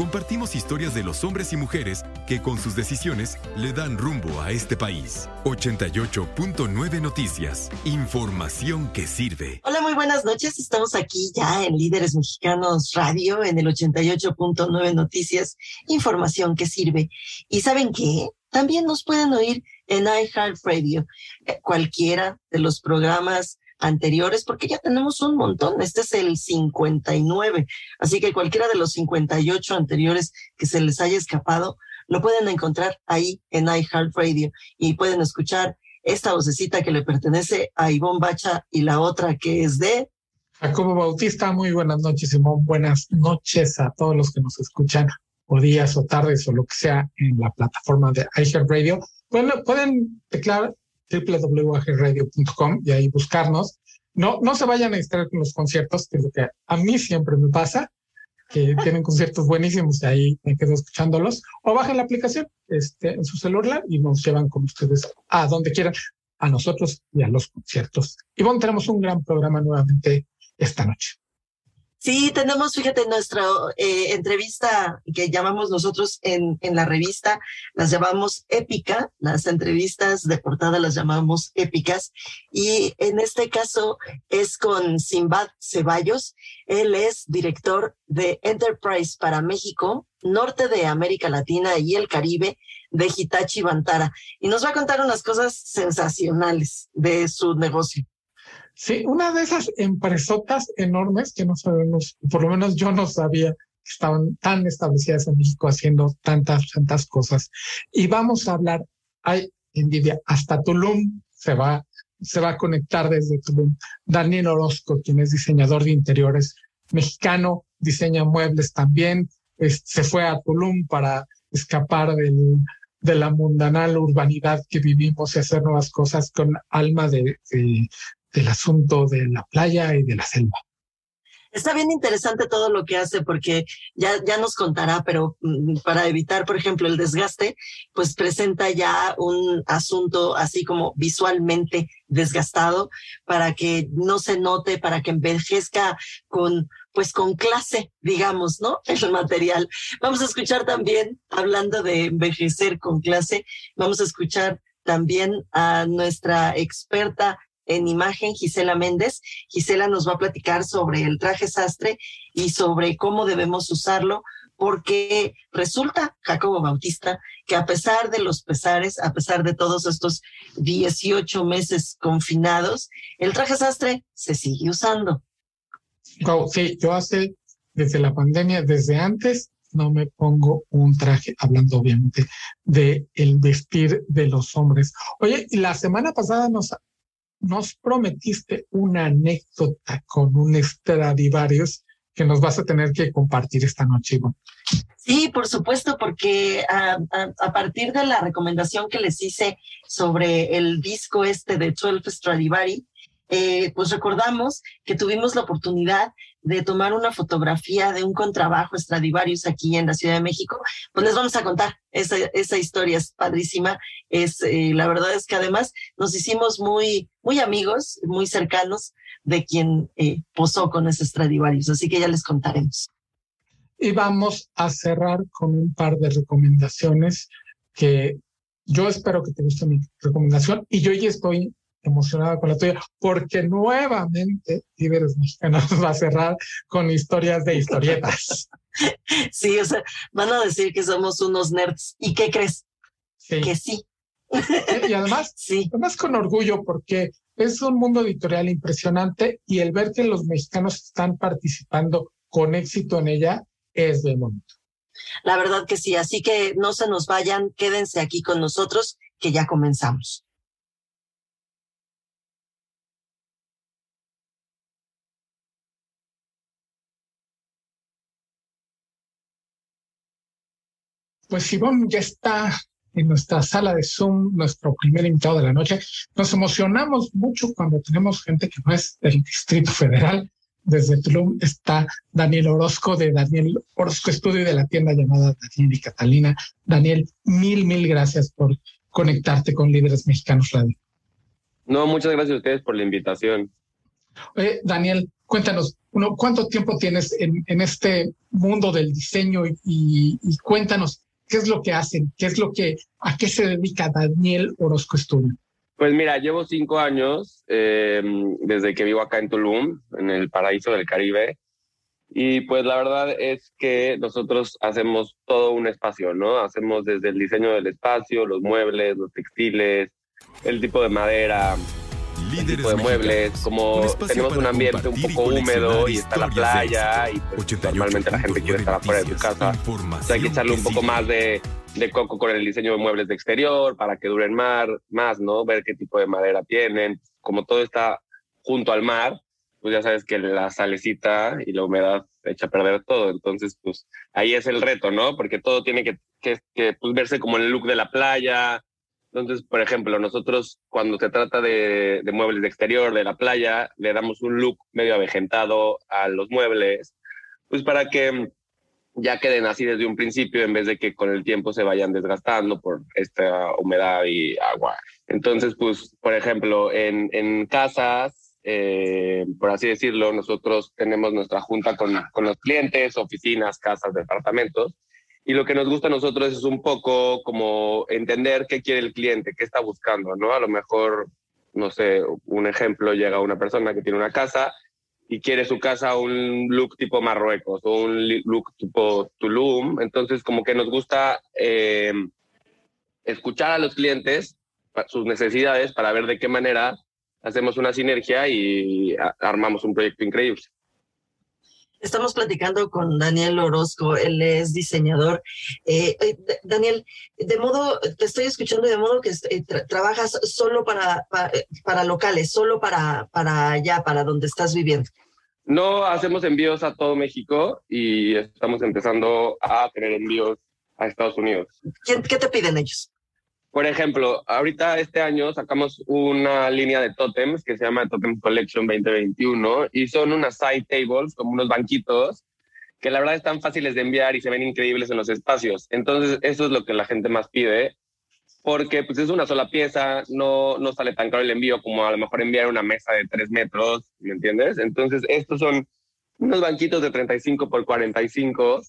Compartimos historias de los hombres y mujeres que con sus decisiones le dan rumbo a este país. 88.9 Noticias. Información que sirve. Hola, muy buenas noches. Estamos aquí ya en Líderes Mexicanos Radio en el 88.9 Noticias. Información que sirve. ¿Y saben qué? También nos pueden oír en iHeartRadio. Eh, cualquiera de los programas anteriores, porque ya tenemos un montón. Este es el 59. Así que cualquiera de los 58 anteriores que se les haya escapado, lo pueden encontrar ahí en iHeartRadio y pueden escuchar esta vocecita que le pertenece a Ivonne Bacha y la otra que es de Jacobo Bautista. Muy buenas noches, Simón. Buenas noches a todos los que nos escuchan o días o tardes o lo que sea en la plataforma de iHeartRadio. Bueno, pueden declarar www.radio.com y ahí buscarnos. No, no se vayan a distraer con los conciertos, que es lo que a mí siempre me pasa, que tienen conciertos buenísimos y ahí me quedo escuchándolos. O bajen la aplicación este, en su celular y nos llevan con ustedes a donde quieran, a nosotros y a los conciertos. Y bueno, tenemos un gran programa nuevamente esta noche. Sí, tenemos, fíjate, nuestra eh, entrevista que llamamos nosotros en, en la revista, las llamamos épica, las entrevistas de portada las llamamos épicas, y en este caso es con Simbad Ceballos, él es director de Enterprise para México, norte de América Latina y el Caribe de Hitachi Bantara, y nos va a contar unas cosas sensacionales de su negocio. Sí, una de esas empresotas enormes que no sabemos, por lo menos yo no sabía que estaban tan establecidas en México haciendo tantas, tantas cosas. Y vamos a hablar, hay envidia, hasta Tulum se va, se va a conectar desde Tulum. Daniel Orozco, quien es diseñador de interiores mexicano, diseña muebles también, se fue a Tulum para escapar del, de la mundanal urbanidad que vivimos y hacer nuevas cosas con alma de, del asunto de la playa y de la selva. Está bien interesante todo lo que hace porque ya, ya nos contará, pero mm, para evitar, por ejemplo, el desgaste, pues presenta ya un asunto así como visualmente desgastado para que no se note, para que envejezca con, pues con clase, digamos, ¿no? El material. Vamos a escuchar también, hablando de envejecer con clase, vamos a escuchar también a nuestra experta en imagen Gisela Méndez. Gisela nos va a platicar sobre el traje sastre y sobre cómo debemos usarlo, porque resulta, Jacobo Bautista, que a pesar de los pesares, a pesar de todos estos 18 meses confinados, el traje sastre se sigue usando. sí, yo hace, desde la pandemia, desde antes, no me pongo un traje, hablando obviamente de el vestir de los hombres. Oye, la semana pasada nos nos prometiste una anécdota con un Stradivarius que nos vas a tener que compartir esta noche, Ivonne. Sí, por supuesto, porque a, partir de la recomendación que les hice sobre el disco este de 12 Stradivari, eh, pues recordamos que tuvimos la oportunidad de tomar una fotografía de un contrabajo Stradivarius aquí en la Ciudad de México, pues les vamos a contar esa, esa historia, es padrísima, es, eh, la verdad es que además nos hicimos muy, muy amigos, muy cercanos de quien eh, posó con ese Stradivarius, así que ya les contaremos. Y vamos a cerrar con un par de recomendaciones que yo espero que te guste mi recomendación y yo ya estoy emocionada con la tuya, porque nuevamente Líderes Mexicanos va a cerrar con historias de historietas. Sí, o sea, van a decir que somos unos nerds. ¿Y qué crees? Que sí. Y además, sí. además con orgullo, porque es un mundo editorial impresionante y el ver que los mexicanos están participando con éxito en ella, es de momento. La verdad que sí, así que no se nos vayan, quédense aquí con nosotros, que ya comenzamos. Pues Ivonne ya está en nuestra sala de Zoom, nuestro primer invitado de la noche. Nos emocionamos mucho cuando tenemos gente que no es del Distrito Federal. Desde Tulum está Daniel Orozco de Daniel Orozco Estudio de la tienda llamada Daniel y Catalina. Daniel, mil, mil gracias por conectarte con Líderes Mexicanos Radio. No, muchas gracias a ustedes por la invitación. Oye, Daniel, cuéntanos, uno, ¿cuánto tiempo tienes en, en este mundo del diseño y, y cuéntanos ¿Qué es lo que hacen? ¿Qué es lo que, a qué se dedica Daniel Orozco Estudio? Pues mira, llevo cinco años eh, desde que vivo acá en Tulum, en el paraíso del Caribe. Y pues la verdad es que nosotros hacemos todo un espacio, ¿no? Hacemos desde el diseño del espacio, los muebles, los textiles, el tipo de madera, tipo de muebles, como tenemos un ambiente un poco húmedo y está la playa y pues, normalmente la gente quiere estar afuera de su casa, hay que echarle un poco más de, de, coco con el diseño de muebles de exterior para que duren más, más, ¿no? Ver qué tipo de madera tienen, como todo está junto al mar, pues ya sabes que la salecita y la humedad echa a perder todo, entonces pues ahí es el reto, ¿no? Porque todo tiene que, que, que pues, verse como el look de la playa, entonces, por ejemplo, nosotros cuando se trata de, muebles de exterior, de la playa, le damos un look medio avejentado a los muebles, pues para que ya queden así desde un principio en vez de que con el tiempo se vayan desgastando por esta humedad y agua. Entonces, pues, por ejemplo, en, en casas, eh, por así decirlo, nosotros tenemos nuestra junta con, con los clientes, oficinas, casas, departamentos, y lo que nos gusta a nosotros es un poco como entender qué quiere el cliente, qué está buscando, ¿no? A lo mejor, no sé, un ejemplo, llega una persona que tiene una casa y quiere su casa un look tipo Marruecos o un look tipo Tulum. Entonces, como que nos gusta eh, escuchar a los clientes, sus necesidades, para ver de qué manera hacemos una sinergia y armamos un proyecto increíble. Estamos platicando con Daniel Orozco, él es diseñador. Eh, eh, Daniel, de modo, te estoy escuchando de modo que eh, trabajas solo para, para, locales, solo para, para allá, para donde estás viviendo. No, hacemos envíos a todo México y estamos empezando a tener envíos a Estados Unidos. ¿Qué te piden ellos? Por ejemplo, ahorita este año sacamos una línea de totems que se llama Totem Collection 2021 y son unas side tables, como unos banquitos, que la verdad están fáciles de enviar y se ven increíbles en los espacios. Entonces, eso es lo que la gente más pide, porque pues es una sola pieza, no, no sale tan caro el envío como a lo mejor enviar una mesa de 3 metros, ¿me entiendes? Entonces, estos son unos banquitos de 35 por 45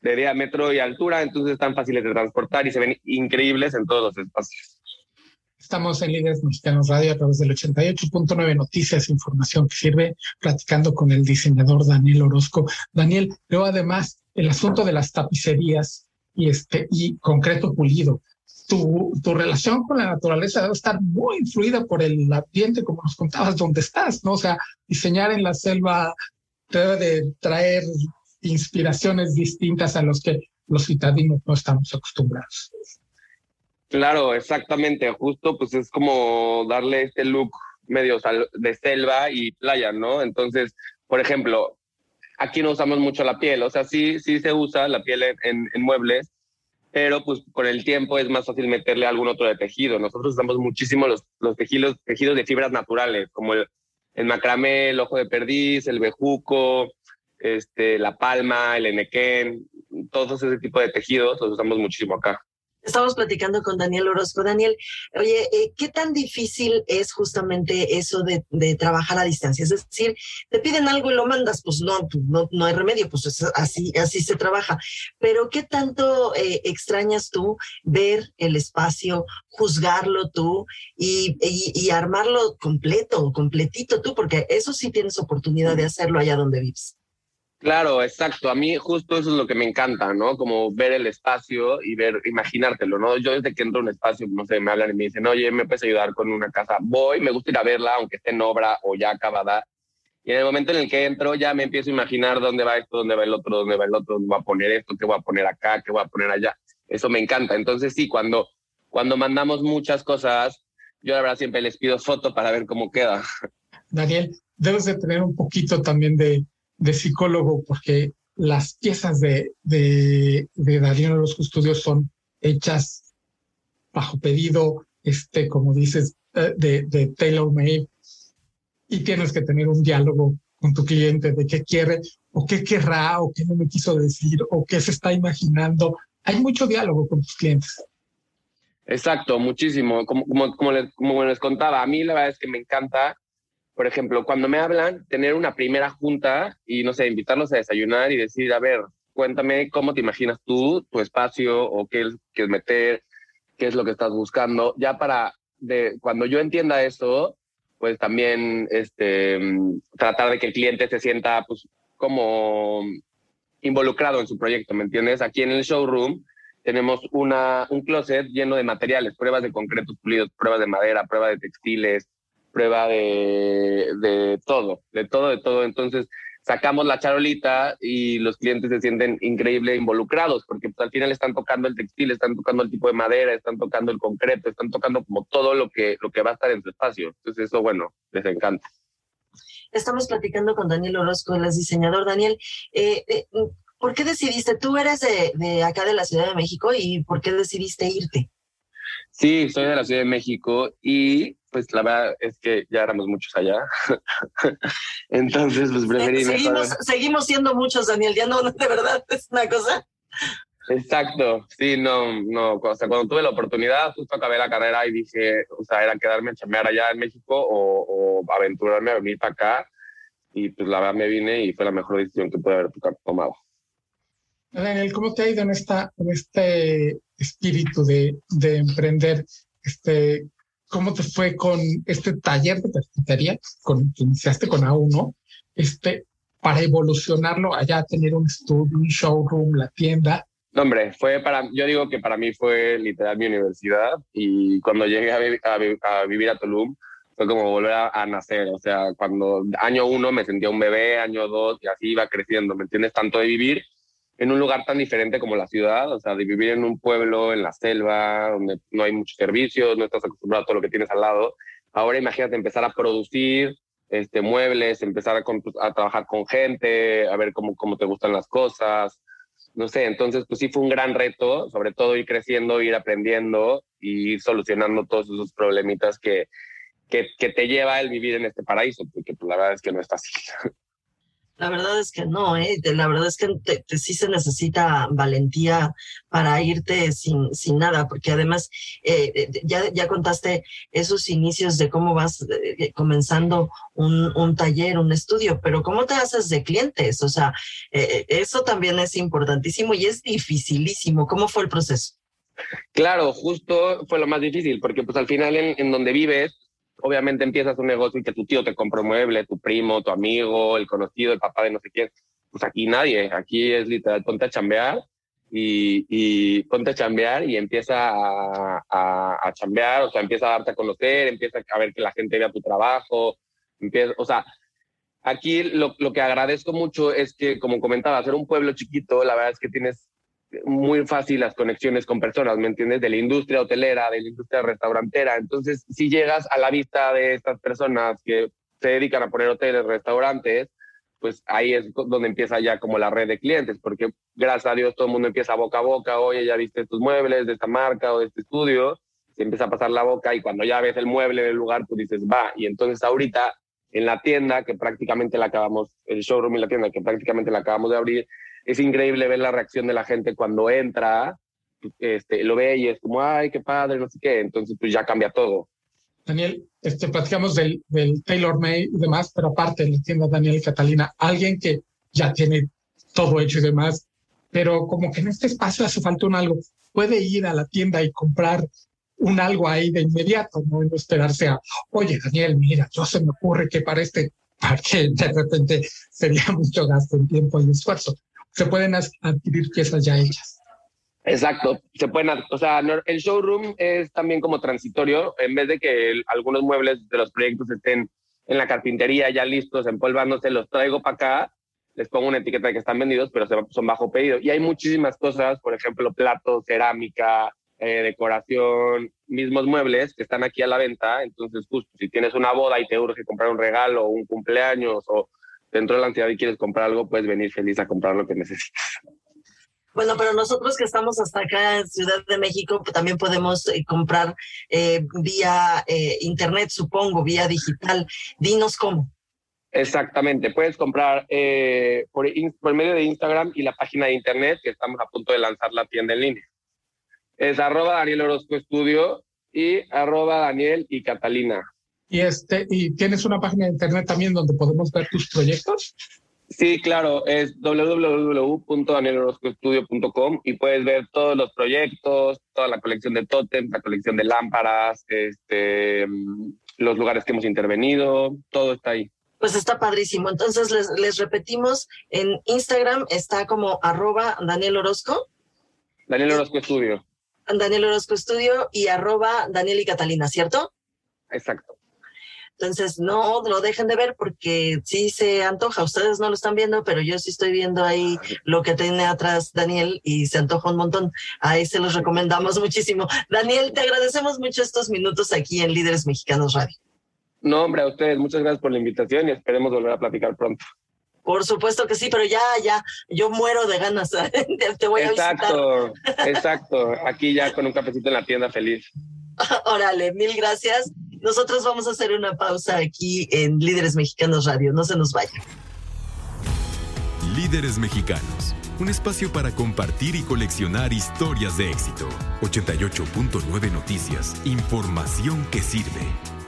de diámetro y altura, entonces están fáciles de transportar y se ven increíbles en todos los espacios. Estamos en Líderes Mexicanos Radio a través del 88.9 Noticias, información que sirve, platicando con el diseñador Daniel Orozco. Daniel, luego además el asunto de las tapicerías y, este, y concreto pulido. Tu, tu relación con la naturaleza debe estar muy influida por el ambiente, como nos contabas, donde estás, ¿no? O sea, diseñar en la selva debe de traer inspiraciones distintas a los que los citadinos no estamos acostumbrados. Claro, exactamente. Justo pues es como darle este look medio de selva y playa, ¿no? Entonces, por ejemplo, aquí no usamos mucho la piel, o sea, sí, sí se usa la piel en, muebles, pero pues con el tiempo es más fácil meterle algún otro de tejido. Nosotros usamos muchísimo los, los tejidos, tejidos de fibras naturales, como el, el macramé, el ojo de perdiz, el bejuco, este, la palma, el enequén, todos ese tipo de tejidos los usamos muchísimo acá. Estamos platicando con Daniel Orozco. Daniel, oye, eh, ¿qué tan difícil es justamente eso de, trabajar a distancia? Es decir, te piden algo y lo mandas, pues no, no, no hay remedio, pues así, así se trabaja. Pero ¿qué tanto eh, extrañas tú ver el espacio, juzgarlo tú y, y armarlo completo, completito tú? Porque eso sí tienes oportunidad de hacerlo allá donde vives. Claro, exacto. A mí justo eso es lo que me encanta, ¿no? Como ver el espacio y ver, imaginártelo, ¿no? Yo desde que entro a un espacio, no sé, me hablan y me dicen, oye, ¿me puedes ayudar con una casa? Voy, me gusta ir a verla, aunque esté en obra o ya acabada. Y en el momento en el que entro ya me empiezo a imaginar dónde va esto, dónde va el otro, dónde va el otro, voy a poner esto, qué voy a poner acá, qué voy a poner allá. Eso me encanta. Entonces sí, cuando, cuando mandamos muchas cosas, yo la verdad siempre les pido foto para ver cómo queda. Daniel, debes de tener un poquito también de, de psicólogo porque las piezas de, de, de Darío Los Custodios son hechas bajo pedido, este, como dices, eh, de, de tailor made y tienes que tener un diálogo con tu cliente de qué quiere o qué querrá o qué no me quiso decir o qué se está imaginando. Hay mucho diálogo con tus clientes. Exacto, muchísimo. Como, como, como, les, como les contaba, a mí la verdad es que me encanta, por ejemplo, cuando me hablan, tener una primera junta y, no sé, invitarlos a desayunar y decir, a ver, cuéntame cómo te imaginas tú, tu espacio o qué quieres meter, qué es lo que estás buscando. Ya para, de, cuando yo entienda eso, pues también este, tratar de que el cliente se sienta pues, como involucrado en su proyecto, ¿me entiendes? Aquí en el showroom tenemos una, un closet lleno de materiales, pruebas de concretos pulidos, pruebas de madera, pruebas de textiles, prueba de, de todo, de todo, de todo. Entonces, sacamos la charolita y los clientes se sienten increíble involucrados porque pues, al final están tocando el textil, están tocando el tipo de madera, están tocando el concreto, están tocando como todo lo que, lo que va a estar en su espacio. Entonces eso, bueno, les encanta. Estamos platicando con Daniel Orozco, el diseñador. Daniel, eh, eh, ¿por qué decidiste? Tú eres de, de acá de la Ciudad de México y ¿por qué decidiste irte? Sí, soy de la Ciudad de México y pues la verdad es que ya éramos muchos allá. Entonces, pues preferí... Seguimos, seguimos siendo muchos, Daniel, ya no, de verdad, es una cosa... Exacto, sí, no, no, o sea, cuando tuve la oportunidad, justo acabé la carrera y dije, o sea, era quedarme a chambear allá en México o, o aventurarme a venir para acá y pues la verdad me vine y fue la mejor decisión que pude haber tomado. Daniel, ¿cómo te ha ido en, esta, en este espíritu de, de emprender? Este, ¿Cómo te fue con este taller de carpintería con que iniciaste con A1? Este, para evolucionarlo allá, tener un estudio, un showroom, la tienda. No, hombre, fue para, yo digo que para mí fue literal mi universidad y cuando llegué a, a, a vivir a Tulum fue como volver a, a, nacer, o sea, cuando año uno me sentía un bebé, año dos y así iba creciendo, ¿me entiendes? Tanto de vivir en un lugar tan diferente como la ciudad, o sea, de vivir en un pueblo, en la selva, donde no hay muchos servicios, no estás acostumbrado a todo lo que tienes al lado. Ahora imagínate empezar a producir este, muebles, empezar a, trabajar con gente, a ver cómo, cómo te gustan las cosas. No sé, entonces pues sí fue un gran reto, sobre todo ir creciendo, ir aprendiendo y ir solucionando todos esos problemitas que, que, que te lleva el vivir en este paraíso, porque pues, la verdad es que no es fácil. La verdad es que no, ¿eh? la verdad es que te, sí se necesita valentía para irte sin, sin nada, porque además eh, eh ya, ya contaste esos inicios de cómo vas eh, comenzando un, un, taller, un estudio, pero ¿cómo te haces de clientes? O sea, eh, eso también es importantísimo y es dificilísimo. ¿Cómo fue el proceso? Claro, justo fue lo más difícil, porque pues al final en, en donde vives obviamente empiezas un negocio y que tu tío te compra un mueble, tu primo, tu amigo, el conocido, el papá de no sé quién. Pues aquí nadie, aquí es literal, ponte a chambear y, ponte a chambear y empieza a, chambear, o sea, empieza a darte a conocer, empieza a ver que la gente vea tu trabajo, empieza, o sea, aquí lo, lo que agradezco mucho es que, como comentaba, ser un pueblo chiquito, la verdad es que tienes muy fácil las conexiones con personas, ¿me entiendes? De la industria hotelera, de la industria restaurantera. Entonces, si llegas a la vista de estas personas que se dedican a poner hoteles, restaurantes, pues ahí es donde empieza ya como la red de clientes, porque gracias a Dios todo el mundo empieza boca a boca, oye, ya viste tus muebles de esta marca o de este estudio, se empieza a pasar la boca y cuando ya ves el mueble del lugar, tú dices, va, y entonces ahorita en la tienda, que prácticamente la acabamos, el showroom y la tienda, que prácticamente la acabamos de abrir, es increíble ver la reacción de la gente cuando entra, este, lo ve y es como, ay, qué padre, no sé qué. Entonces, pues ya cambia todo. Daniel, este, platicamos del, Taylor May y demás, pero aparte la tienda Daniel y Catalina, alguien que ya tiene todo hecho y demás, pero como que en este espacio hace falta un algo, puede ir a la tienda y comprar un algo ahí de inmediato, no, no esperarse a, oye, Daniel, mira, yo se me ocurre que para este, para que de repente sería mucho gasto en tiempo y esfuerzo se pueden adquirir piezas ya hechas. Exacto, se pueden, o sea, el showroom es también como transitorio, en vez de que algunos muebles de los proyectos estén en la carpintería ya listos, empolvándose, los traigo para acá, les pongo una etiqueta de que están vendidos, pero son bajo pedido. Y hay muchísimas cosas, por ejemplo, platos, cerámica, eh, decoración, mismos muebles que están aquí a la venta. Entonces, justo si tienes una boda y te urge comprar un regalo o un cumpleaños o dentro de la entidad y quieres comprar algo, puedes venir feliz a comprar lo que necesitas. Bueno, pero nosotros que estamos hasta acá en Ciudad de México, pues, también podemos eh, comprar eh, vía eh, internet, supongo, vía digital. Dinos cómo. Exactamente, puedes comprar por, por, medio de Instagram y la página de internet que estamos a punto de lanzar la tienda en línea. Es arroba Daniel Orozco Estudio y arroba Daniel y Catalina. Y, este, ¿Y tienes una página de internet también donde podemos ver tus proyectos? Sí, claro, es www.danielorozcoestudio.com y puedes ver todos los proyectos, toda la colección de tótems, la colección de lámparas, este, los lugares que hemos intervenido, todo está ahí. Pues está padrísimo. Entonces les, les repetimos, en Instagram está como arroba Daniel Orozco. Daniel Orozco Estudio. Daniel Orozco Estudio y arroba Daniel y Catalina, ¿cierto? Exacto. Entonces, no lo dejen de ver porque sí se antoja. Ustedes no lo están viendo, pero yo sí estoy viendo ahí lo que tiene atrás Daniel y se antoja un montón. Ahí se los recomendamos muchísimo. Daniel, te agradecemos mucho estos minutos aquí en Líderes Mexicanos Radio. No, hombre, a ustedes muchas gracias por la invitación y esperemos volver a platicar pronto. Por supuesto que sí, pero ya, ya, yo muero de ganas. te voy a exacto, Exacto, Aquí ya con un cafecito en la tienda feliz. Órale, mil gracias. Nosotros vamos a hacer una pausa aquí en Líderes Mexicanos Radio. No se nos vayan. Líderes Mexicanos, un espacio para compartir y coleccionar historias de éxito. 88.9 Noticias, información que sirve.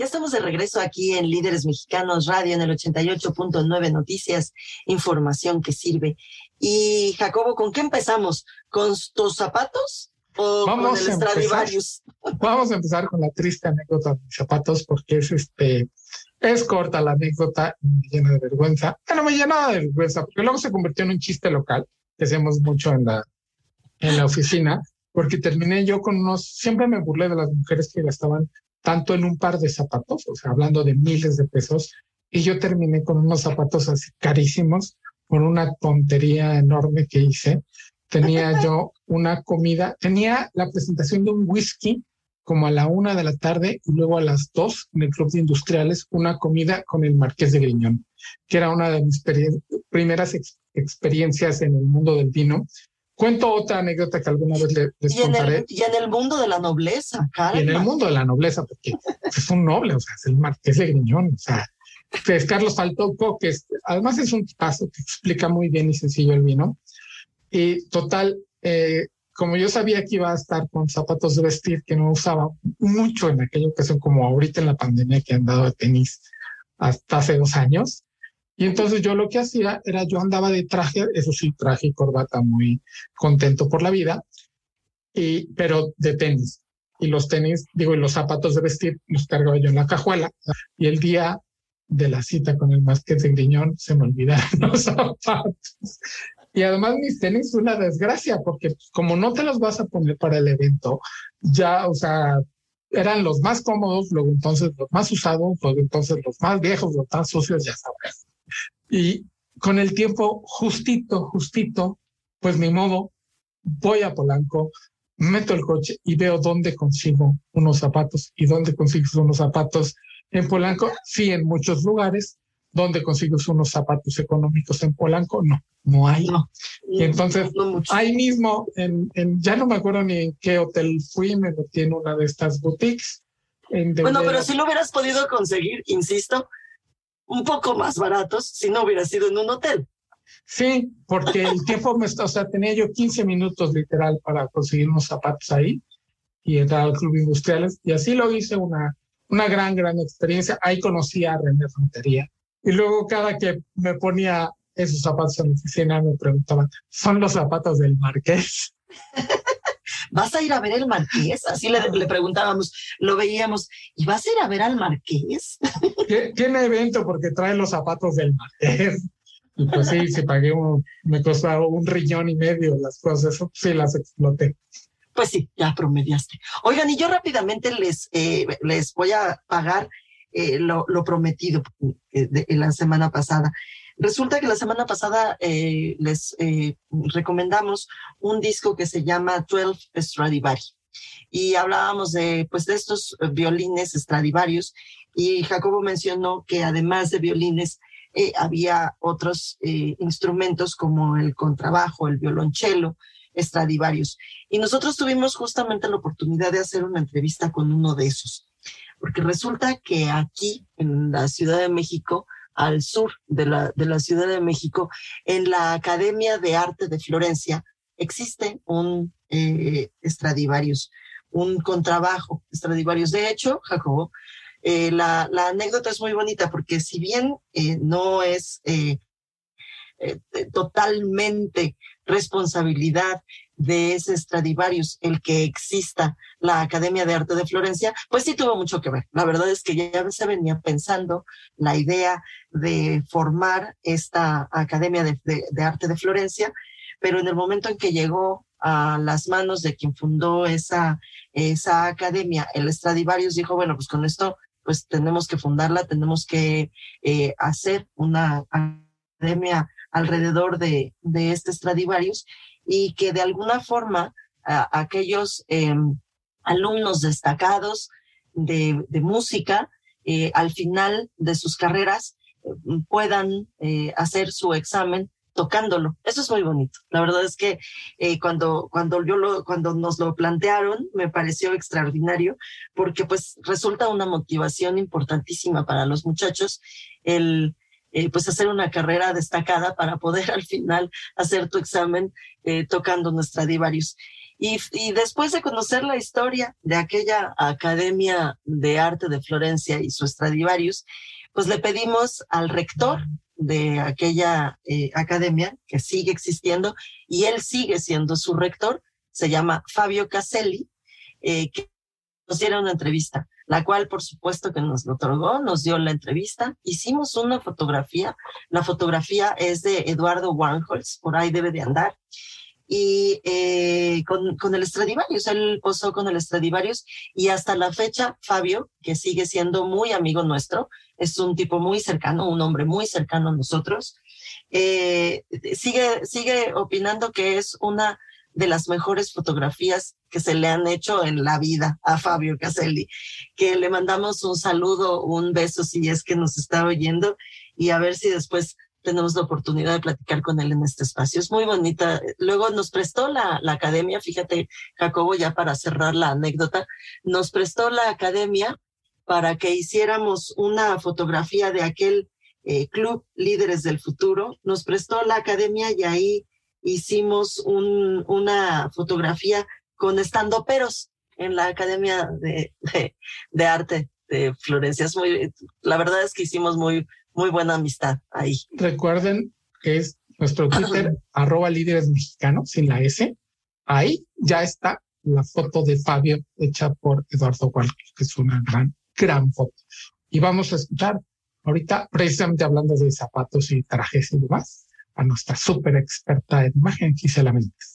Ya estamos de regreso aquí en Líderes Mexicanos Radio en el 88.9 Noticias, información que sirve. Y Jacobo, ¿con qué empezamos? ¿Con tus zapatos o con el Stradivarius? Vamos a empezar con la triste anécdota de mis zapatos porque es este es corta la anécdota me llena de vergüenza. Bueno, me llena de vergüenza porque luego se convirtió en un chiste local que hacemos mucho en la en la oficina porque terminé yo con unos siempre me burlé de las mujeres que gastaban tanto en un par de zapatos, o sea, hablando de miles de pesos, y yo terminé con unos zapatos así carísimos por una tontería enorme que hice. Tenía yo una comida, tenía la presentación de un whisky como a la una de la tarde y luego a las dos en el Club de Industriales una comida con el Marqués de Griñón, que era una de mis primeras experiencias en el mundo del vino Cuento otra anécdota que alguna vez les, y contaré. El, y en el mundo de la nobleza, Y en el mundo de la nobleza, porque es un noble, o sea, es el marqués de Griñón, o sea, es Carlos Faltoco, que además es un paso que explica muy bien y sencillo el vino. Y total, eh, como yo sabía que iba a estar con zapatos de vestir que no usaba mucho en aquella ocasión, como ahorita en la pandemia que han dado a tenis hasta hace dos años, y entonces yo lo que hacía era yo andaba de traje, eso sí, traje y corbata muy contento por la vida, y, pero de tenis. Y los tenis, digo, y los zapatos de vestir los cargaba yo en la cajuela. Y el día de la cita con el masquete de Griñón se me olvidaron los zapatos. Y además mis tenis una desgracia, porque como no te los vas a poner para el evento, ya, o sea, eran los más cómodos, luego entonces los más usados, luego entonces los más viejos, los más sucios, ya sabes. Y con el tiempo justito, justito, pues mi modo, voy a Polanco, meto el coche y veo dónde consigo unos zapatos y dónde consigues unos zapatos en Polanco. Sí, en muchos lugares. ¿Dónde consigues unos zapatos económicos en Polanco? No, no hay. y entonces, ahí mismo, en, en, ya no me acuerdo ni en qué hotel fui, me metí en una de estas boutiques. bueno, pero si lo hubieras podido conseguir, insisto, un poco más baratos si no hubiera sido en un hotel. Sí, porque el tiempo me está, o sea, tenía yo 15 minutos literal para conseguir unos zapatos ahí y entrar al club industriales y así lo hice una, una gran, gran experiencia. Ahí conocí a René Frontería y luego cada que me ponía esos zapatos en la oficina me preguntaban, ¿son los zapatos del marqués? ¿vas a ir a ver el marqués? Así le, le preguntábamos, lo veíamos, ¿y vas a ir a ver al marqués? Tiene evento porque trae los zapatos del marqués. Y pues sí, se pagué un, me costó un riñón y medio las cosas, sí las exploté. Pues sí, ya promediaste. Oigan, y yo rápidamente les, eh, les voy a pagar eh, lo, lo, prometido eh, de, la semana pasada. Resulta que la semana pasada eh, les eh, recomendamos un disco que se llama 12 Stradivari y hablábamos de pues de estos violines Stradivarius. Y Jacobo mencionó que además de violines eh, había otros instrumentos como el contrabajo, el violonchelo, Stradivarius. Y nosotros tuvimos justamente la oportunidad de hacer una entrevista con uno de esos, porque resulta que aquí en la Ciudad de México al sur de la, de la Ciudad de México, en la Academia de Arte de Florencia, existe un eh, un contrabajo Stradivarius. De hecho, Jacobo, eh, la, la, anécdota es muy bonita porque si bien eh, no es eh, totalmente responsabilidad de ese Stradivarius el que exista la Academia de Arte de Florencia, pues sí tuvo mucho que ver. La verdad es que ya se venía pensando la idea de formar esta Academia de, de Arte de Florencia, pero en el momento en que llegó a las manos de quien fundó esa, esa academia, el Stradivarius dijo, bueno, pues con esto, pues tenemos que fundarla, tenemos que eh, hacer una academia alrededor de, de este Stradivarius y que de alguna forma aquellos em, alumnos destacados de, de música eh, al final de sus carreras eh, puedan eh, hacer su examen tocándolo. Eso es muy bonito. La verdad es que cuando, cuando yo lo, cuando nos lo plantearon, me pareció extraordinario porque pues resulta una motivación importantísima para los muchachos el, eh, pues hacer una carrera destacada para poder al final hacer tu examen eh, tocando nuestra Divarius. Y, después de conocer la historia de aquella Academia de Arte de Florencia y su Stradivarius, pues le pedimos al rector de aquella eh, academia que sigue existiendo y él sigue siendo su rector, se llama Fabio Caselli, que nos diera una entrevista, la cual por supuesto que nos lo otorgó, nos dio la entrevista, hicimos una fotografía, la fotografía es de Eduardo Warhols, por ahí debe de andar, y eh, con, el Stradivarius, él posó con el Stradivarius. Y hasta la fecha Fabio, que sigue siendo muy amigo nuestro, es un tipo muy cercano, un hombre muy cercano a nosotros, eh, sigue, sigue opinando que es una de las mejores fotografías que se le han hecho en la vida a Fabio Caselli, que le mandamos un saludo, un beso si es que nos está oyendo y a ver si después tenemos la oportunidad de platicar con él en este espacio. Es muy bonita. Luego nos prestó la, la academia, fíjate, Jacobo, ya para cerrar la anécdota, nos prestó la academia para que hiciéramos una fotografía de aquel eh, club Líderes del Futuro. Nos prestó la academia y ahí hicimos un, una fotografía con estandoperos en la Academia de, de, de Arte de Florencia. Es muy, la verdad es que hicimos muy, muy buena amistad ahí. Recuerden que es nuestro Twitter, arroba líderes mexicanos, sin la S. Ahí ya está la foto de Fabio hecha por Eduardo Walker, que es una gran, gran foto. Y vamos a escuchar ahorita, precisamente hablando de zapatos y trajes y demás, a nuestra súper experta en imagen, Gisela Méndez.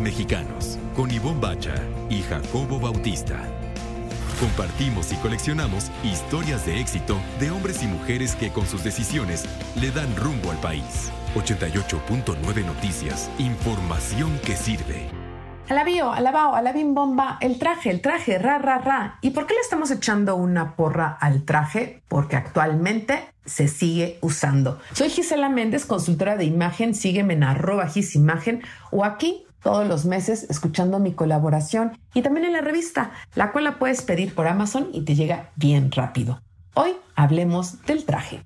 Mexicanos, con Ivonne Bacha y Jacobo Bautista. Compartimos y coleccionamos historias de éxito de hombres y mujeres que con sus decisiones le dan rumbo al país. 88.9 Noticias, información que sirve. Alabío, alabao, alabim bomba, el traje, el traje, ra, ra, ra. ¿Y por qué le estamos echando una porra al traje? Porque actualmente se sigue usando. Soy Gisela Méndez, consultora de imagen. Sígueme en arroba gisimagen o aquí todos los meses escuchando mi colaboración y también en la revista, la cual la puedes pedir por Amazon y te llega bien rápido. Hoy hablemos del traje.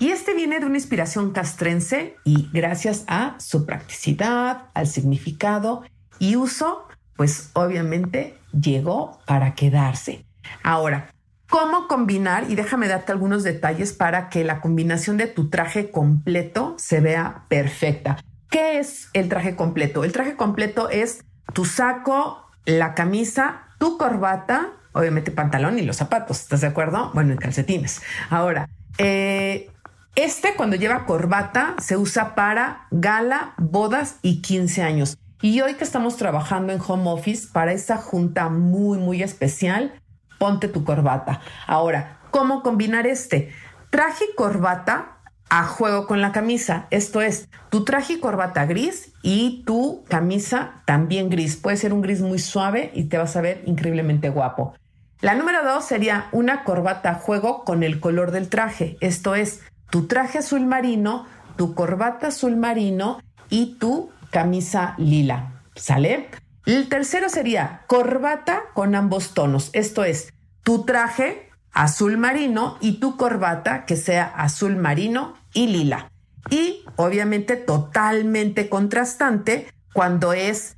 Y este viene de una inspiración castrense y gracias a su practicidad, al significado y uso, pues obviamente llegó para quedarse. Ahora, ¿cómo combinar? Y déjame darte algunos detalles para que la combinación de tu traje completo se vea perfecta. ¿Qué es el traje completo? El traje completo es tu saco, la camisa, tu corbata, obviamente pantalón y los zapatos, ¿estás de acuerdo? Bueno, en calcetines. Ahora, eh, este cuando lleva corbata se usa para gala, bodas y 15 años. Y hoy que estamos trabajando en home office para esa junta muy, muy especial, ponte tu corbata. Ahora, ¿cómo combinar este? Traje y corbata a juego con la camisa. Esto es tu traje y corbata gris y tu camisa también gris. Puede ser un gris muy suave y te vas a ver increíblemente guapo. La número dos sería una corbata a juego con el color del traje. Esto es tu traje azul marino, tu corbata azul marino y tu camisa lila. ¿Sale? El tercero sería corbata con ambos tonos. Esto es tu traje azul marino y tu corbata que sea azul marino y lila. Y obviamente totalmente contrastante cuando es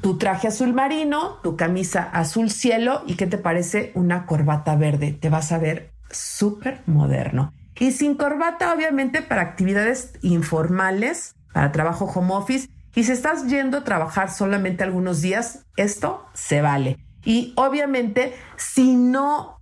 tu traje azul marino, tu camisa azul cielo y qué te parece una corbata verde. Te vas a ver súper moderno. Y sin corbata, obviamente, para actividades informales, para trabajo home office Y si estás yendo a trabajar solamente algunos días, esto se vale. Y obviamente, si no,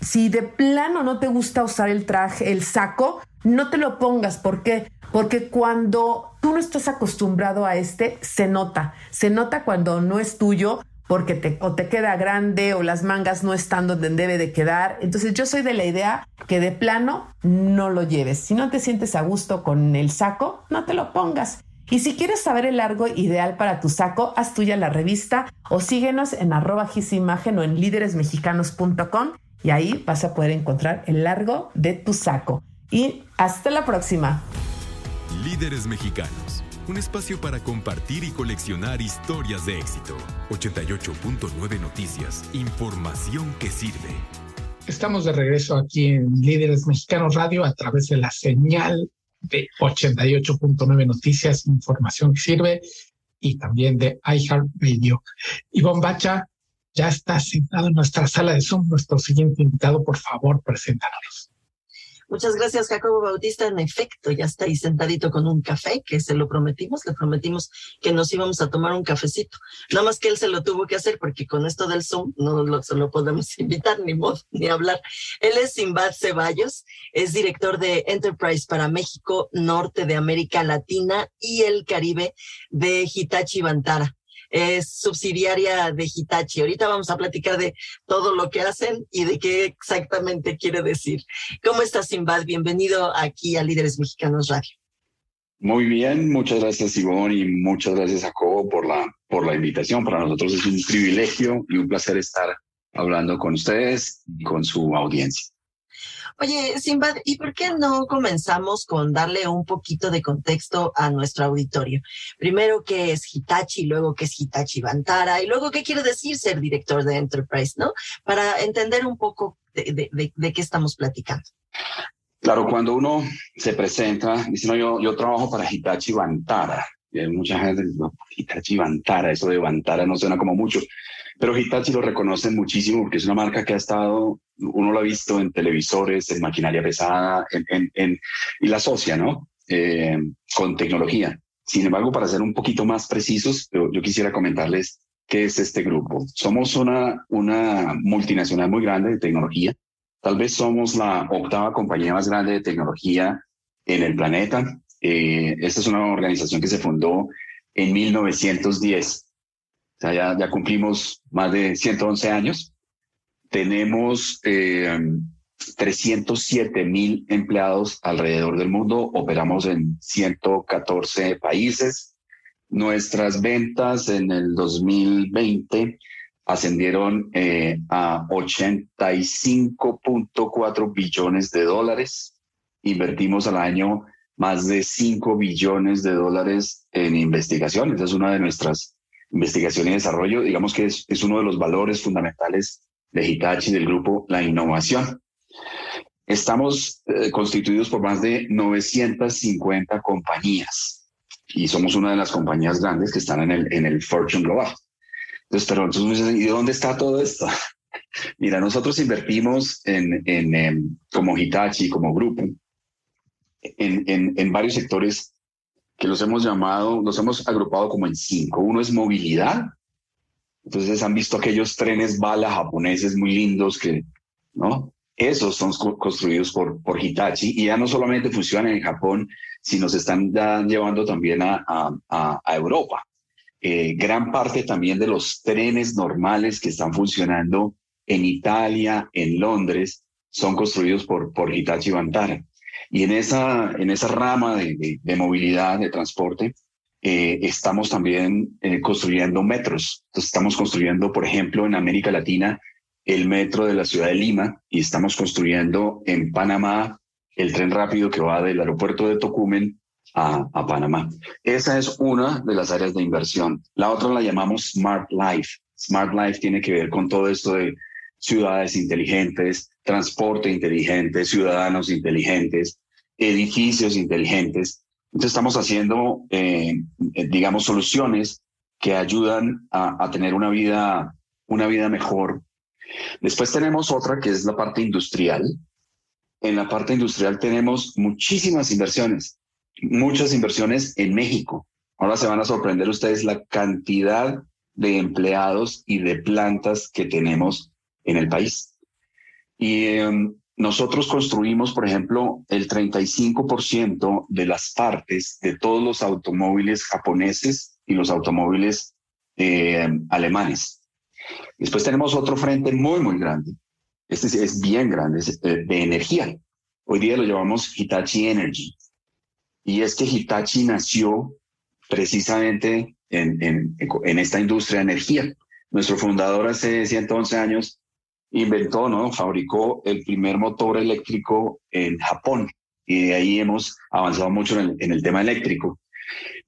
si de plano no te gusta usar el traje, el saco, no te lo pongas. ¿Por qué? Porque cuando tú no estás acostumbrado a este, se nota. Se nota cuando no es tuyo porque te, o te queda grande o las mangas no están donde debe de quedar. Entonces yo soy de la idea que de plano no lo lleves. Si no te sientes a gusto con el saco, no te lo pongas. Y si quieres saber el largo ideal para tu saco, haz tuya la revista o síguenos en arroba gisimagen o en líderesmexicanos.com y ahí vas a poder encontrar el largo de tu saco. Y hasta la próxima. Líderes Mexicanos, un espacio para compartir y coleccionar historias de éxito. 88.9 Noticias, información que sirve. Estamos de regreso aquí en Líderes Mexicanos Radio a través de la señal de 88.9 Noticias, información que sirve, y también de iHeartRadio. Y Bombacha ya está sentado en nuestra sala de Zoom. Nuestro siguiente invitado, por favor, preséntanos. Muchas gracias, Jacobo Bautista. En efecto, ya está ahí sentadito con un café, que se lo prometimos, le prometimos que nos íbamos a tomar un cafecito. Nada más que él se lo tuvo que hacer porque con esto del Zoom no lo, se lo podemos invitar ni modo, ni hablar. Él es Simbad Ceballos, es director de Enterprise para México, Norte de América Latina y el Caribe de Hitachi Vantara es subsidiaria de Hitachi. Ahorita vamos a platicar de todo lo que hacen y de qué exactamente quiere decir. ¿Cómo estás, Simbad? Bienvenido aquí a Líderes Mexicanos Radio. Muy bien, muchas gracias Ivonne y muchas gracias Jacobo por la, por la invitación. Para nosotros es un privilegio y un placer estar hablando con ustedes y con su audiencia. Oye, Simbad, ¿y por qué no comenzamos con darle un poquito de contexto a nuestro auditorio? Primero, ¿qué es Hitachi? Luego, ¿qué es Hitachi Vantara? Y luego, ¿qué quiere decir ser director de Enterprise? ¿No? Para entender un poco de, qué estamos platicando. Claro, cuando uno se presenta, dice, no, yo, yo trabajo para Hitachi Vantara. Y hay mucha gente dice, no, Hitachi Vantara, eso de Vantara no suena como mucho. Pero Hitachi lo reconocen muchísimo porque es una marca que ha estado, uno lo ha visto en televisores, en maquinaria pesada, en, en, y la asocia, ¿no? Eh, con tecnología. Sin embargo, para ser un poquito más precisos, yo, yo, quisiera comentarles qué es este grupo. Somos una, una multinacional muy grande de tecnología. Tal vez somos la octava compañía más grande de tecnología en el planeta. Eh, esta es una organización que se fundó en 1910 o sea, ya, ya cumplimos más de 111 años. Tenemos eh, 307 mil empleados alrededor del mundo. Operamos en 114 países. Nuestras ventas en el 2020 ascendieron eh, a 85.4 billones de dólares. Invertimos al año más de 5 billones de dólares en investigación. es una de nuestras investigación y desarrollo, digamos que es, uno de los valores fundamentales de Hitachi, del grupo, la innovación. Estamos eh, constituidos por más de 950 compañías y somos una de las compañías grandes que están en el, Fortune Global. Entonces, pero entonces, ¿y dónde está todo esto? Mira, nosotros invertimos en, en, como Hitachi, como grupo, en, en varios sectores que los hemos llamado, los hemos agrupado como en cinco. Uno es movilidad. Entonces han visto aquellos trenes bala japoneses muy lindos que, ¿no? Esos son construidos por, por Hitachi y ya no solamente funcionan en Japón, sino se están llevando también a, a, a Europa. Eh, gran parte también de los trenes normales que están funcionando en Italia, en Londres, son construidos por, por Hitachi Vantara. Y en esa, en esa rama de, de, movilidad, de transporte, eh, estamos también eh, construyendo metros. Entonces, estamos construyendo, por ejemplo, en América Latina, el metro de la ciudad de Lima y estamos construyendo en Panamá el tren rápido que va del aeropuerto de Tocumen a, a, Panamá. Esa es una de las áreas de inversión. La otra la llamamos Smart Life. Smart Life tiene que ver con todo esto de ciudades inteligentes, transporte inteligente, ciudadanos inteligentes, edificios inteligentes. Entonces estamos haciendo, eh, digamos, soluciones que ayudan a, tener una vida, una vida mejor. Después tenemos otra que es la parte industrial. En la parte industrial tenemos muchísimas inversiones, muchas inversiones en México. Ahora se van a sorprender ustedes la cantidad de empleados y de plantas que tenemos en el país. Y em, nosotros construimos, por ejemplo, el 35% de las partes de todos los automóviles japoneses y los automóviles em, alemanes. Después tenemos otro frente muy, muy grande. Este es bien grande, es eh, de energía. Hoy día lo llamamos Hitachi Energy. Y es que Hitachi nació precisamente en, en, en esta industria de energía. Nuestro fundador hace 111 años inventó, ¿no? Fabricó el primer motor eléctrico en Japón y de ahí hemos avanzado mucho en el, en el tema eléctrico.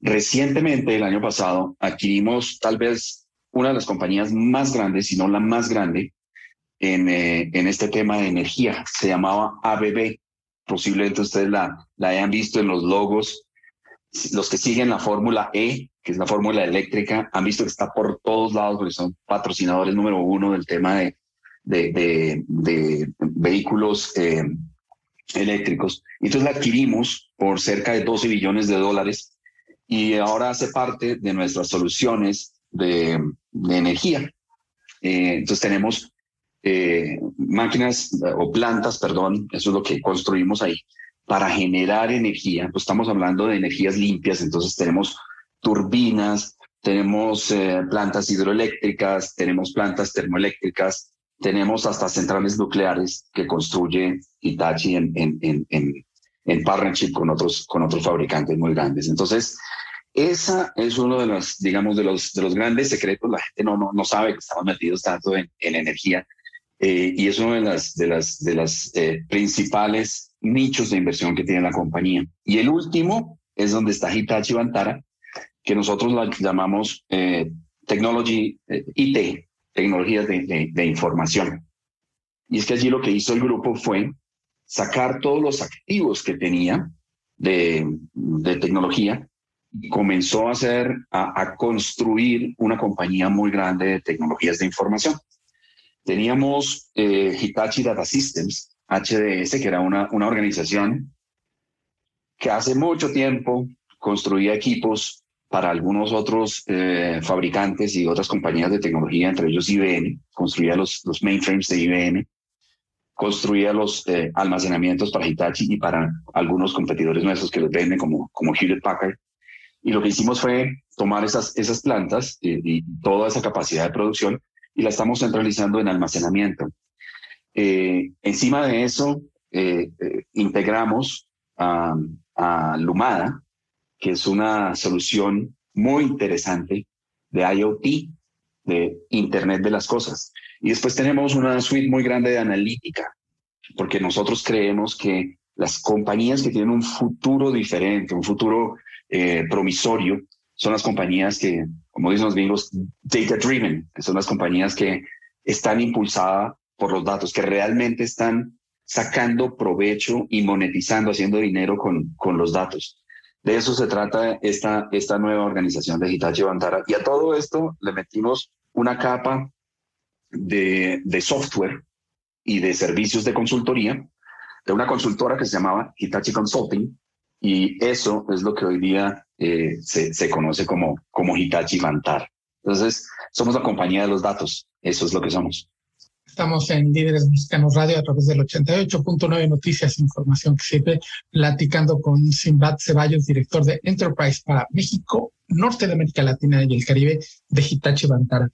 Recientemente, el año pasado, adquirimos tal vez una de las compañías más grandes, si no la más grande, en, eh, en este tema de energía. Se llamaba ABB. Posiblemente ustedes la, la hayan visto en los logos. Los que siguen la Fórmula E, que es la fórmula eléctrica, han visto que está por todos lados porque son patrocinadores número uno del tema de, de, de, vehículos eh, eléctricos. Entonces la adquirimos por cerca de 12 billones de dólares y ahora hace parte de nuestras soluciones de, de energía. Eh, entonces tenemos eh, máquinas o plantas, perdón, eso es lo que construimos ahí, para generar energía. Pues estamos hablando de energías limpias, entonces tenemos turbinas, tenemos eh, plantas hidroeléctricas, tenemos plantas termoeléctricas, tenemos hasta centrales nucleares que construye Hitachi en, en, en, en, en partnership con otros, con otros fabricantes muy grandes. Entonces, esa es uno de los, digamos, de los, de los grandes secretos. La gente no, no, no sabe que estamos metidos tanto en, en energía eh, y es uno de las, de las, de las eh, principales nichos de inversión que tiene la compañía. Y el último es donde está Hitachi Vantara, que nosotros la llamamos eh, Technology IT, tecnologías de, de, información. Y es que allí lo que hizo el grupo fue sacar todos los activos que tenía de, de tecnología y comenzó a hacer, a, a, construir una compañía muy grande de tecnologías de información. Teníamos eh, Hitachi Data Systems, HDS, que era una, una organización que hace mucho tiempo construía equipos para algunos otros eh, fabricantes y otras compañías de tecnología, entre ellos IBM, construía los, los mainframes de IBM, construía los eh, almacenamientos para Hitachi y para algunos competidores nuestros que los venden como, como Hewlett Packard. Y lo que hicimos fue tomar esas, esas plantas y, y toda esa capacidad de producción y la estamos centralizando en almacenamiento. Eh, encima de eso, eh, eh, integramos a, a Lumada, que es una solución muy interesante de IoT, de Internet de las Cosas. Y después tenemos una suite muy grande de analítica, porque nosotros creemos que las compañías que tienen un futuro diferente, un futuro eh, promisorio, son las compañías que, como dicen los gringos, data driven, que son las compañías que están impulsadas por los datos, que realmente están sacando provecho y monetizando, haciendo dinero con, con los datos. De eso se trata esta, esta nueva organización de Hitachi Vantara. Y a todo esto le metimos una capa de, de software y de servicios de consultoría de una consultora que se llamaba Hitachi Consulting. Y eso es lo que hoy día eh, se, se, conoce como, como Hitachi Vantara. Entonces, somos la compañía de los datos. Eso es lo que somos. Estamos en Líderes Mexicanos Radio a través del 88.9 Noticias, información que sirve, platicando con Simbad Ceballos, director de Enterprise para México, Norte de América Latina y el Caribe de Hitachi Vantara.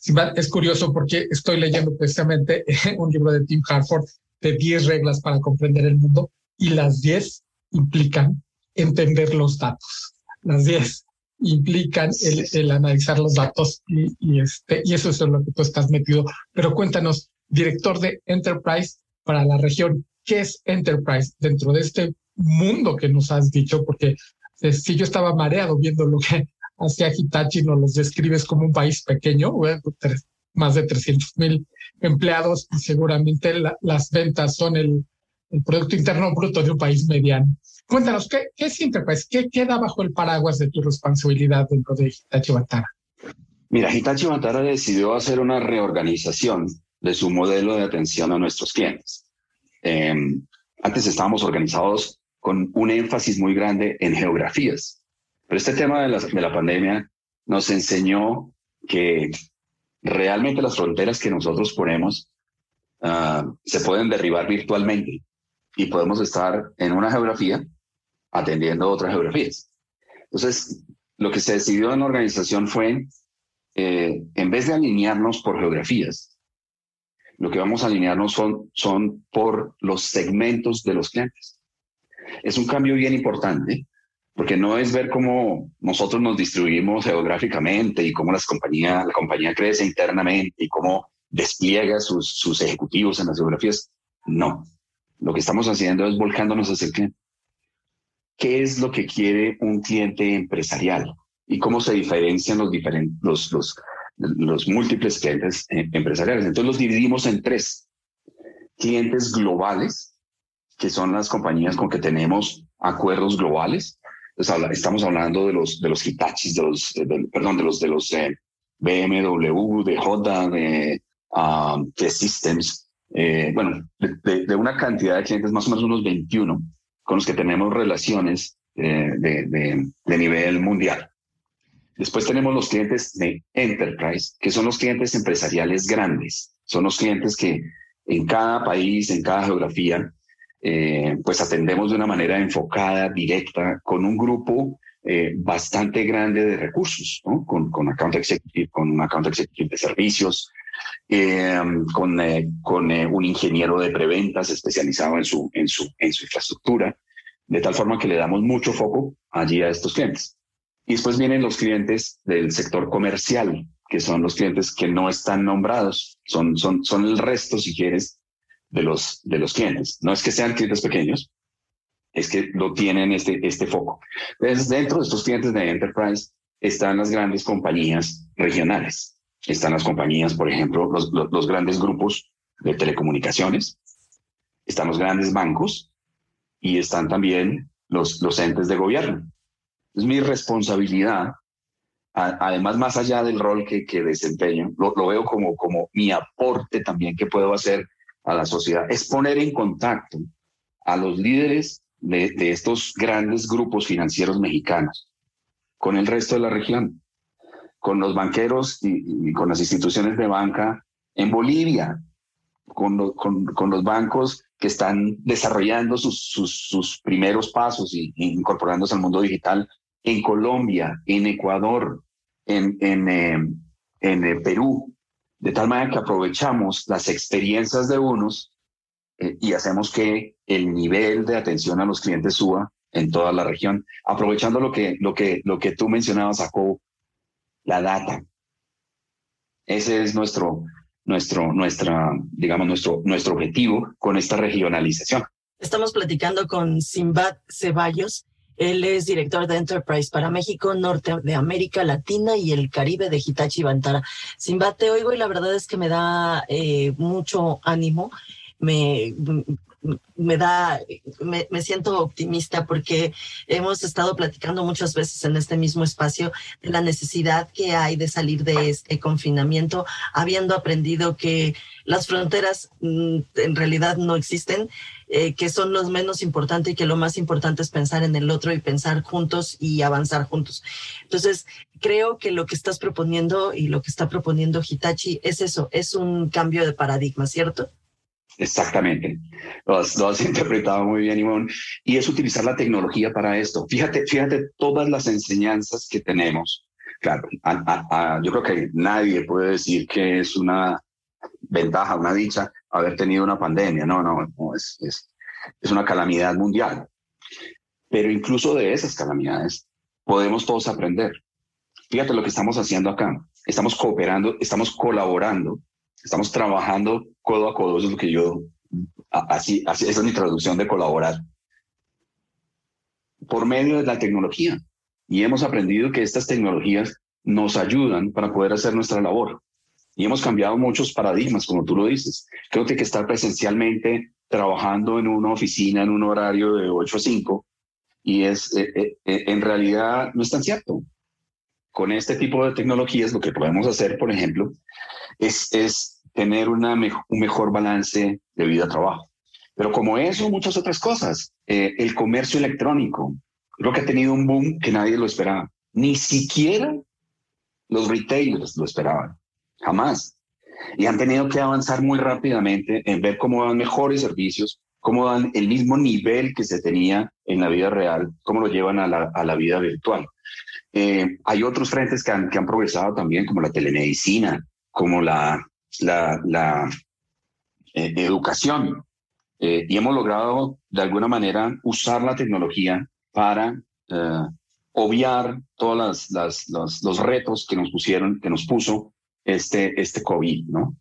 Simbad, es curioso porque estoy leyendo precisamente un libro de Tim Harford de 10 reglas para comprender el mundo y las 10 implican entender los datos. Las 10 implican el, el, analizar los datos y, y, este, y eso es lo que tú estás metido. Pero cuéntanos, director de Enterprise para la región, ¿qué es Enterprise dentro de este mundo que nos has dicho? Porque eh, si yo estaba mareado viendo lo que hacía Hitachi, nos los describes como un país pequeño, tres, más de 300 mil empleados y seguramente la, las ventas son el, el Producto Interno Bruto de un país mediano. Cuéntanos, ¿qué, qué es Enterprise? ¿Qué queda bajo el paraguas de tu responsabilidad dentro de Hitachi Vantara? Mira, Hitachi Vantara decidió hacer una reorganización de su modelo de atención a nuestros clientes. Eh, antes estábamos organizados con un énfasis muy grande en geografías. Pero este tema de la, de la pandemia nos enseñó que realmente las fronteras que nosotros ponemos uh, se pueden derribar virtualmente y podemos estar en una geografía atendiendo otras geografías. Entonces, lo que se decidió en la organización fue, eh, en vez de alinearnos por geografías, lo que vamos a alinearnos son, son por los segmentos de los clientes. Es un cambio bien importante porque no es ver cómo nosotros nos distribuimos geográficamente y cómo las compañías, la compañía crece internamente y cómo despliega sus, sus ejecutivos en las geografías. No, lo que estamos haciendo es volcándonos hacia el cliente. ¿Qué es lo que quiere un cliente empresarial? ¿Y cómo se diferencian los, diferentes, los, los, los múltiples clientes eh, empresariales? Entonces los dividimos en tres. Clientes globales, que son las compañías con que tenemos acuerdos globales. estamos hablando de los, de los Hitachis, de los, perdón, de los, de los eh, BMW, de Honda, de, uh, de Systems, eh, bueno, de, de, una cantidad de clientes, más o menos unos 21, con los que tenemos relaciones eh, de, nivel mundial. Después tenemos los clientes de enterprise, que son los clientes empresariales grandes. Son los clientes que en cada país, en cada geografía, eh, pues atendemos de una manera enfocada, directa, con un grupo eh, bastante grande de recursos, ¿no? con, con account executive, con un account executive de servicios, eh, con, eh, con eh, un ingeniero de preventas especializado en su, en, su, en su infraestructura, de tal forma que le damos mucho foco allí a estos clientes. Y después vienen los clientes del sector comercial, que son los clientes que no están nombrados, son, son, son el resto, si quieres, de los, de los clientes. No es que sean clientes pequeños, es que lo tienen este, este foco. Entonces, dentro de estos clientes de Enterprise están las grandes compañías regionales. Están las compañías, por ejemplo, los, los, grandes grupos de telecomunicaciones, están los grandes bancos y están también los, los entes de gobierno. Es mi responsabilidad, además más allá del rol que, que desempeño, lo, veo como, como mi aporte también que puedo hacer a la sociedad, es poner en contacto a los líderes de, de estos grandes grupos financieros mexicanos con el resto de la región, con los banqueros y, con las instituciones de banca en Bolivia, con, lo, con, con, los bancos que están desarrollando sus, primeros pasos y, incorporándose al mundo digital en Colombia, en Ecuador, en, en, en eh, Perú, de tal manera que aprovechamos las experiencias de unos eh, y hacemos que el nivel de atención a los clientes suba en toda la región, aprovechando lo que, lo que, lo que tú mencionabas, Jacobo, la data. Ese es nuestro, nuestro, nuestra, digamos, nuestro, nuestro objetivo con esta regionalización. Estamos platicando con Simbad Ceballos, él es director de Enterprise para México, Norte de América Latina y el Caribe de Hitachi Vantara. Simba, te oigo y la verdad es que me da eh, mucho ánimo. Me, me da, me, me, siento optimista porque hemos estado platicando muchas veces en este mismo espacio de la necesidad que hay de salir de este confinamiento, habiendo aprendido que las fronteras mm, en realidad no existen, eh, que son los menos importantes y que lo más importante es pensar en el otro y pensar juntos y avanzar juntos. Entonces, creo que lo que estás proponiendo y lo que está proponiendo Hitachi es eso, es un cambio de paradigma, ¿cierto? Exactamente. Lo has, lo has, interpretado muy bien, Ivonne. Y es utilizar la tecnología para esto. Fíjate, fíjate todas las enseñanzas que tenemos. Claro, a, a, a, yo creo que nadie puede decir que es una ventaja, una dicha haber tenido una pandemia. No, no, no es, es, es una calamidad mundial. Pero incluso de esas calamidades podemos todos aprender. Fíjate lo que estamos haciendo acá. Estamos cooperando, estamos colaborando estamos trabajando codo a codo, eso es lo que yo, así, esa es mi traducción de colaborar, por medio de la tecnología. Y hemos aprendido que estas tecnologías nos ayudan para poder hacer nuestra labor. Y hemos cambiado muchos paradigmas, como tú lo dices. Creo que hay que estar presencialmente trabajando en una oficina en un horario de 8 a 5 y es eh, eh, eh, en realidad no es tan cierto. Con este tipo de tecnologías lo que podemos hacer, por ejemplo, es, es tener una un mejor balance de vida-trabajo. Pero como eso, muchas otras cosas. Eh, el comercio electrónico. creo que ha tenido un boom que nadie lo esperaba. Ni siquiera los retailers lo esperaban, jamás. Y han tenido que avanzar muy rápidamente en ver cómo dan mejores servicios, cómo dan el mismo nivel que se tenía en la vida real, cómo lo llevan a la, a la vida virtual. Eh, hay otros frentes que han, que han progresado también, como la telemedicina, como la, la, la eh, educación. Eh, y hemos logrado, de alguna manera, usar la tecnología para obviar todos las, los, los retos que nos pusieron, que nos puso este, este COVID, ¿no?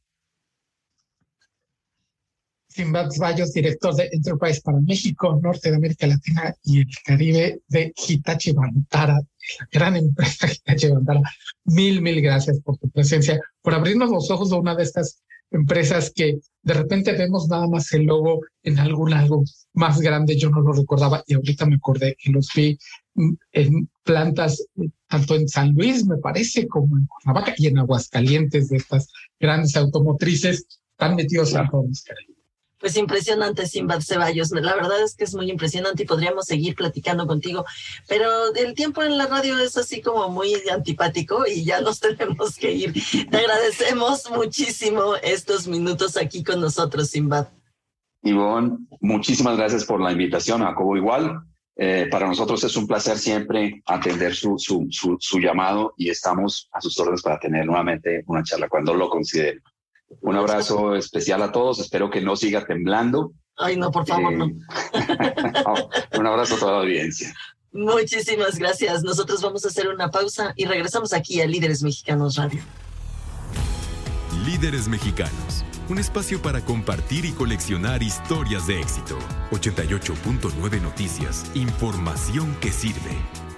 Simbad Bayos, director de Enterprise para México, Norte de América Latina y el Caribe de Hitachi Vantara, la gran empresa Hitachi Vantara. Mil, mil gracias por tu presencia, por abrirnos los ojos de una de estas empresas que de repente vemos nada más el logo en algún algo más grande. Yo no lo recordaba y ahorita me acordé que los vi en plantas eh, tanto en San Luis, me parece, como en Cuernavaca y en Aguascalientes de estas grandes automotrices están metidos a todos. Pues impresionante, Simbad Ceballos. La verdad es que es muy impresionante y podríamos seguir platicando contigo, pero el tiempo en la radio es así como muy antipático y ya nos tenemos que ir. Te agradecemos muchísimo estos minutos aquí con nosotros, Simbad. Ivonne, muchísimas gracias por la invitación. A Cobo igual. Eh, para nosotros es un placer siempre atender su, su, su, llamado y estamos a sus órdenes para tener nuevamente una charla cuando lo consideren. Un abrazo especial a todos. Espero que no siga temblando. Ay, no, por favor, no. Un abrazo a toda la audiencia. Muchísimas gracias. Nosotros vamos a hacer una pausa y regresamos aquí a Líderes Mexicanos Radio. Líderes Mexicanos, un espacio para compartir y coleccionar historias de éxito. 88.9 Noticias, información que sirve.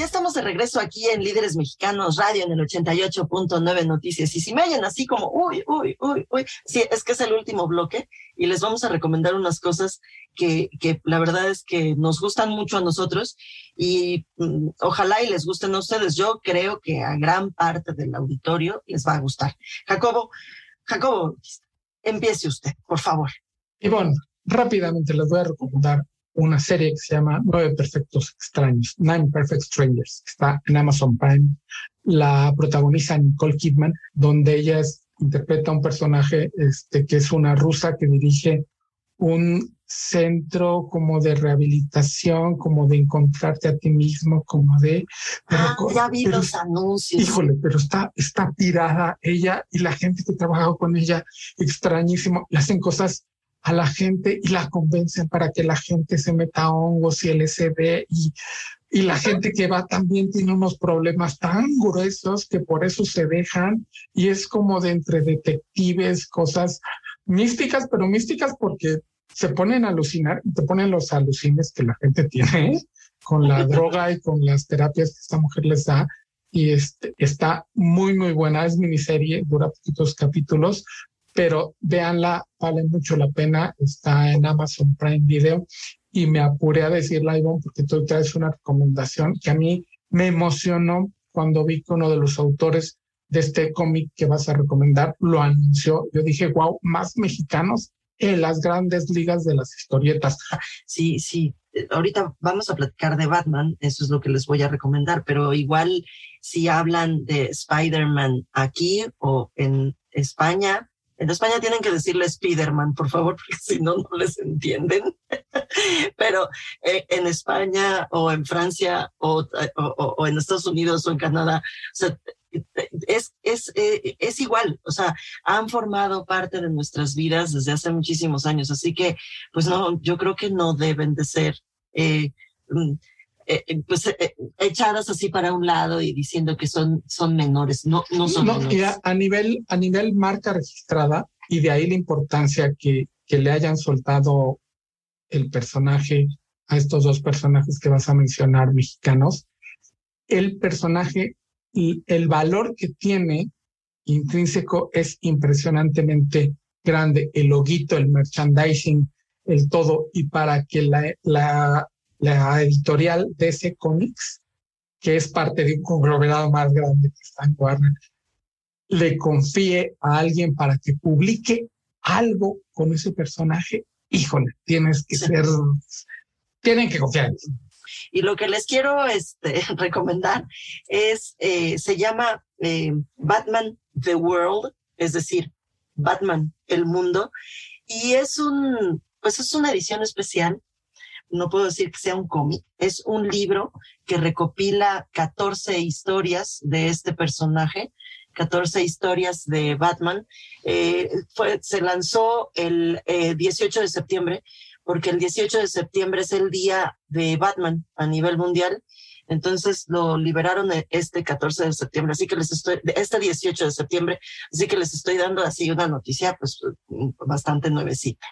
Ya estamos de regreso aquí en Líderes Mexicanos Radio en el 88.9 Noticias. Y si me oyen así como, uy, uy, uy, uy, sí, es que es el último bloque y les vamos a recomendar unas cosas que, que la verdad es que nos gustan mucho a nosotros y mm, ojalá y les gusten a ustedes. Yo creo que a gran parte del auditorio les va a gustar. Jacobo, Jacobo, empiece usted, por favor. Ivonne, rápidamente les voy a recomendar una serie que se llama Nueve Perfectos Extraños, Nine Perfect Strangers, que está en Amazon Prime. La protagoniza Nicole Kidman, donde ella interpreta un personaje este, que es una rusa que dirige un centro como de rehabilitación, como de encontrarte a ti mismo, como de... ah, ya vi los anuncios. Híjole, pero está, está tirada ella y la gente que ha trabajado con ella, extrañísimo, le hacen cosas a la gente y la convencen para que la gente se meta a hongos y LSD y, y la gente que va también tiene unos problemas tan gruesos que por eso se dejan y es como de entre detectives, cosas místicas, pero místicas porque se ponen a alucinar te ponen los alucines que la gente tiene con la droga y con las terapias que esta mujer les da y este, está muy, muy buena. Es miniserie, dura poquitos capítulos, pero véanla, vale mucho la pena, está en Amazon Prime Video y me apuré a decirla, Ivonne, porque tú traes una recomendación que a mí me emocionó cuando vi que uno de los autores de este cómic que vas a recomendar lo anunció. Yo dije, wow, más mexicanos en las grandes ligas de las historietas. Sí, sí. Ahorita vamos a platicar de Batman, eso es lo que les voy a recomendar, pero igual si hablan de Spider-Man aquí o en España, en España tienen que decirle Spiderman, por favor, porque si no, no les entienden. Pero eh, en España o en Francia o, o, en Estados Unidos o en Canadá, o sea, es, es, eh, es igual, o sea, han formado parte de nuestras vidas desde hace muchísimos años, así que, pues no, yo creo que no deben de ser eh, mm, eh, eh, pues eh, echadas así para un lado y diciendo que son, son menores, no, no son menores. a, nivel, a nivel marca registrada, y de ahí la importancia que, que le hayan soltado el personaje a estos dos personajes que vas a mencionar mexicanos, el personaje y el valor que tiene intrínseco es impresionantemente grande. El loguito, el merchandising, el todo. Y para que la, la, la editorial DC Comics, que es parte de un conglomerado más grande que está en Warner, le confíe a alguien para que publique algo con ese personaje, híjole, tienes que ser, tienen que confiar. Y lo que les quiero este, recomendar es, eh, se llama eh, Batman The World, es decir, Batman el mundo. Y es un, pues es una edición especial. No puedo decir que sea un cómic, es un libro que recopila 14 historias de este personaje 14 historias de Batman. Eh, se lanzó el 18 de septiembre porque el 18 de septiembre es el día de Batman a nivel mundial. Entonces lo liberaron e, este 14 de septiembre, así que les estoy, este 18 de septiembre, así que les estoy dando así una noticia pues bastante nuevecita.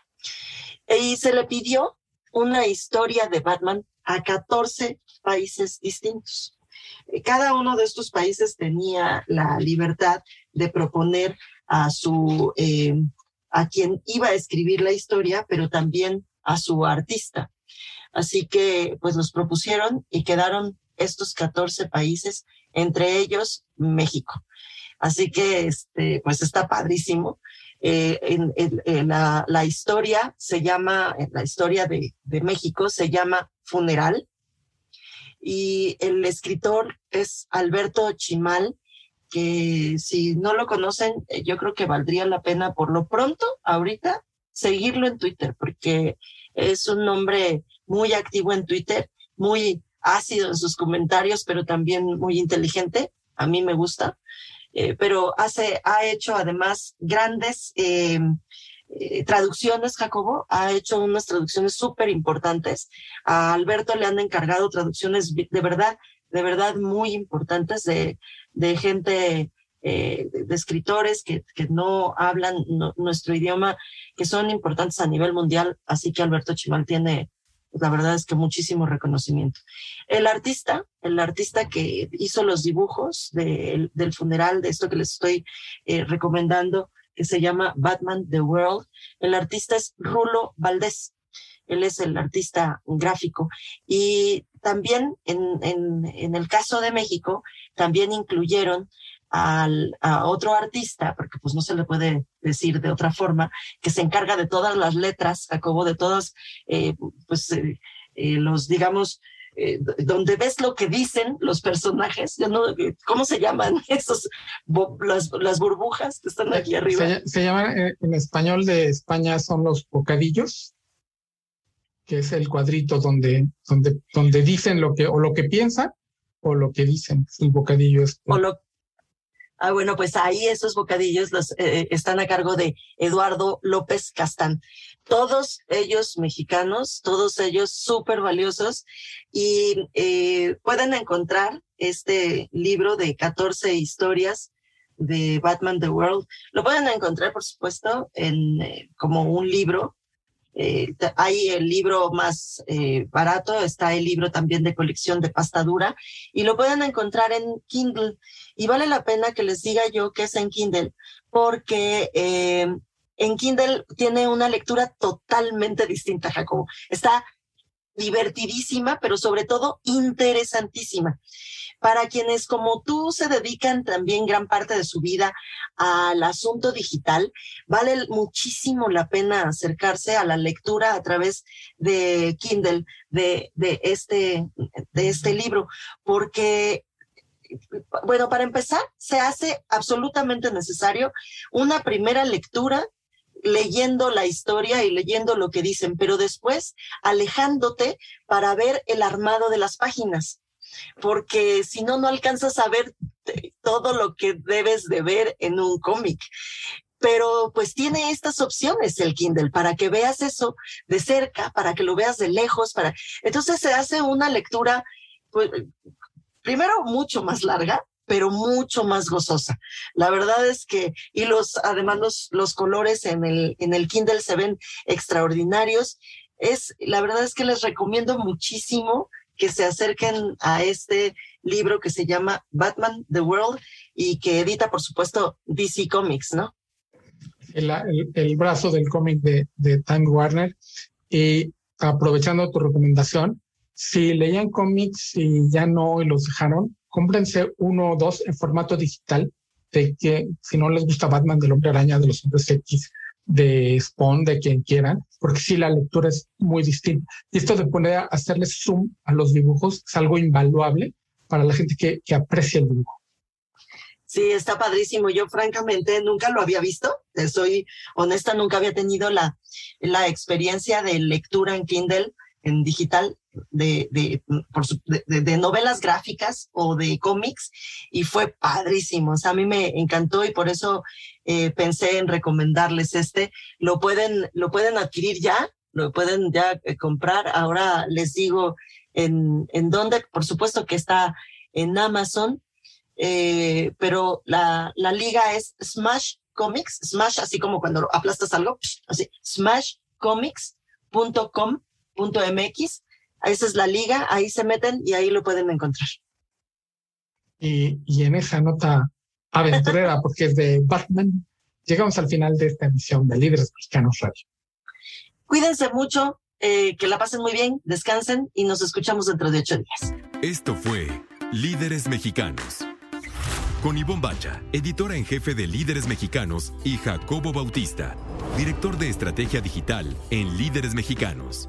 Y se le pidió una historia de Batman a 14 países distintos. Cada uno de estos países tenía la libertad de proponer a su, eh, a quien iba a escribir la historia, pero también a su artista. Así que pues los propusieron y quedaron estos 14 países, entre ellos México. Así que este, pues está padrísimo. Eh, en, la, historia se llama, la historia de, de México se llama Funeral y el escritor es Alberto Chimal, que si no lo conocen, eh, yo creo que valdría la pena por lo pronto, ahorita, seguirlo en Twitter, porque es un hombre muy activo en Twitter, muy ácido en sus comentarios, pero también muy inteligente. A mí me gusta. Eh, pero hace, ha hecho además grandes eh, eh, traducciones, Jacobo, ha hecho unas traducciones súper importantes. A Alberto le han encargado traducciones de verdad, de verdad muy importantes de, de gente de, escritores que, que no hablan nuestro idioma, que son importantes a nivel mundial. Así que Alberto Chimal tiene, la verdad es que muchísimo reconocimiento. El artista, el artista que hizo los dibujos del funeral, de esto que les estoy eh, recomendando, que se llama Batman The World, el artista es Rulo Valdés. Él es el artista gráfico. Y también en, en el caso de México, también incluyeron al, a otro artista, porque pues no se le puede decir de otra forma, que se encarga de todas las letras, Jacobo, de todos, eh, pues eh, eh, los, digamos, donde ves lo que dicen los personajes, no, ¿cómo se llaman esos, las, las, burbujas que están aquí arriba? Se, llaman, en español de España son los bocadillos, que es el cuadrito donde, donde, donde dicen lo que, o lo que piensan, o lo que dicen, el bocadillo es. O lo, Ah, bueno, pues ahí esos bocadillos los, eh, están a cargo de Eduardo López Castán. Todos ellos mexicanos, todos ellos súper valiosos y eh, pueden encontrar este libro de 14 historias de Batman The World. Lo pueden encontrar, por supuesto, en eh, como un libro eh, hay el libro más eh, barato, está el libro también de colección de pasta dura y lo pueden encontrar en Kindle. Y vale la pena que les diga yo que es en Kindle, porque eh, en Kindle tiene una lectura totalmente distinta, Jacobo. Está divertidísima, pero sobre todo interesantísima. Para quienes como tú se dedican también gran parte de su vida al asunto digital, vale muchísimo la pena acercarse a la lectura a través de Kindle de, de, este, de este libro, porque bueno, para empezar, se hace absolutamente necesario una primera lectura leyendo la historia y leyendo lo que dicen, pero después alejándote para ver el armado de las páginas porque si no, no alcanzas a ver todo lo que debes de ver en un cómic. Pero pues tiene estas opciones el Kindle para que veas eso de cerca, para que lo veas de lejos, para entonces se hace una lectura pues primero mucho más larga, pero mucho más gozosa. La verdad es que y los además los, los colores en el en el Kindle se ven extraordinarios. Es la verdad es que les recomiendo muchísimo que se acerquen a este libro que se llama Batman The World y que edita, por supuesto, DC Comics, ¿no? El, brazo del cómic de, de Time Warner. Y aprovechando tu recomendación, si leían cómics y ya no y los dejaron, cómprense uno o dos en formato digital, de que si no les gusta Batman del Hombre Araña, de los Hombres X, de Spawn, de quien quieran, porque sí, la lectura es muy distinta. Y esto de poner a hacerle zoom a los dibujos es algo invaluable para la gente que, que aprecia el dibujo. Sí, está padrísimo. Yo francamente nunca lo había visto. Soy honesta, nunca había tenido la, la experiencia de lectura en Kindle, en digital, de, de, por de, novelas gráficas o de cómics y fue padrísimo. O sea, a mí me encantó y por eso eh, pensé en recomendarles este. Lo pueden, lo pueden adquirir ya, lo pueden ya eh, comprar. Ahora les digo en, en dónde, por supuesto que está en Amazon eh, pero la, la liga es Smash Comics, Smash, así como cuando aplastas algo, así, smashcomics.com.mx. Esa es la liga, ahí se meten y ahí lo pueden encontrar. Y, y en esa nota aventurera, porque es de Batman, llegamos al final de esta emisión de Líderes Mexicanos Radio. Cuídense mucho, eh, que la pasen muy bien, descansen y nos escuchamos dentro de ocho días. Esto fue Líderes Mexicanos con Ivonne Bacha, editora en jefe de Líderes Mexicanos, y Jacobo Bautista, director de estrategia digital en Líderes Mexicanos.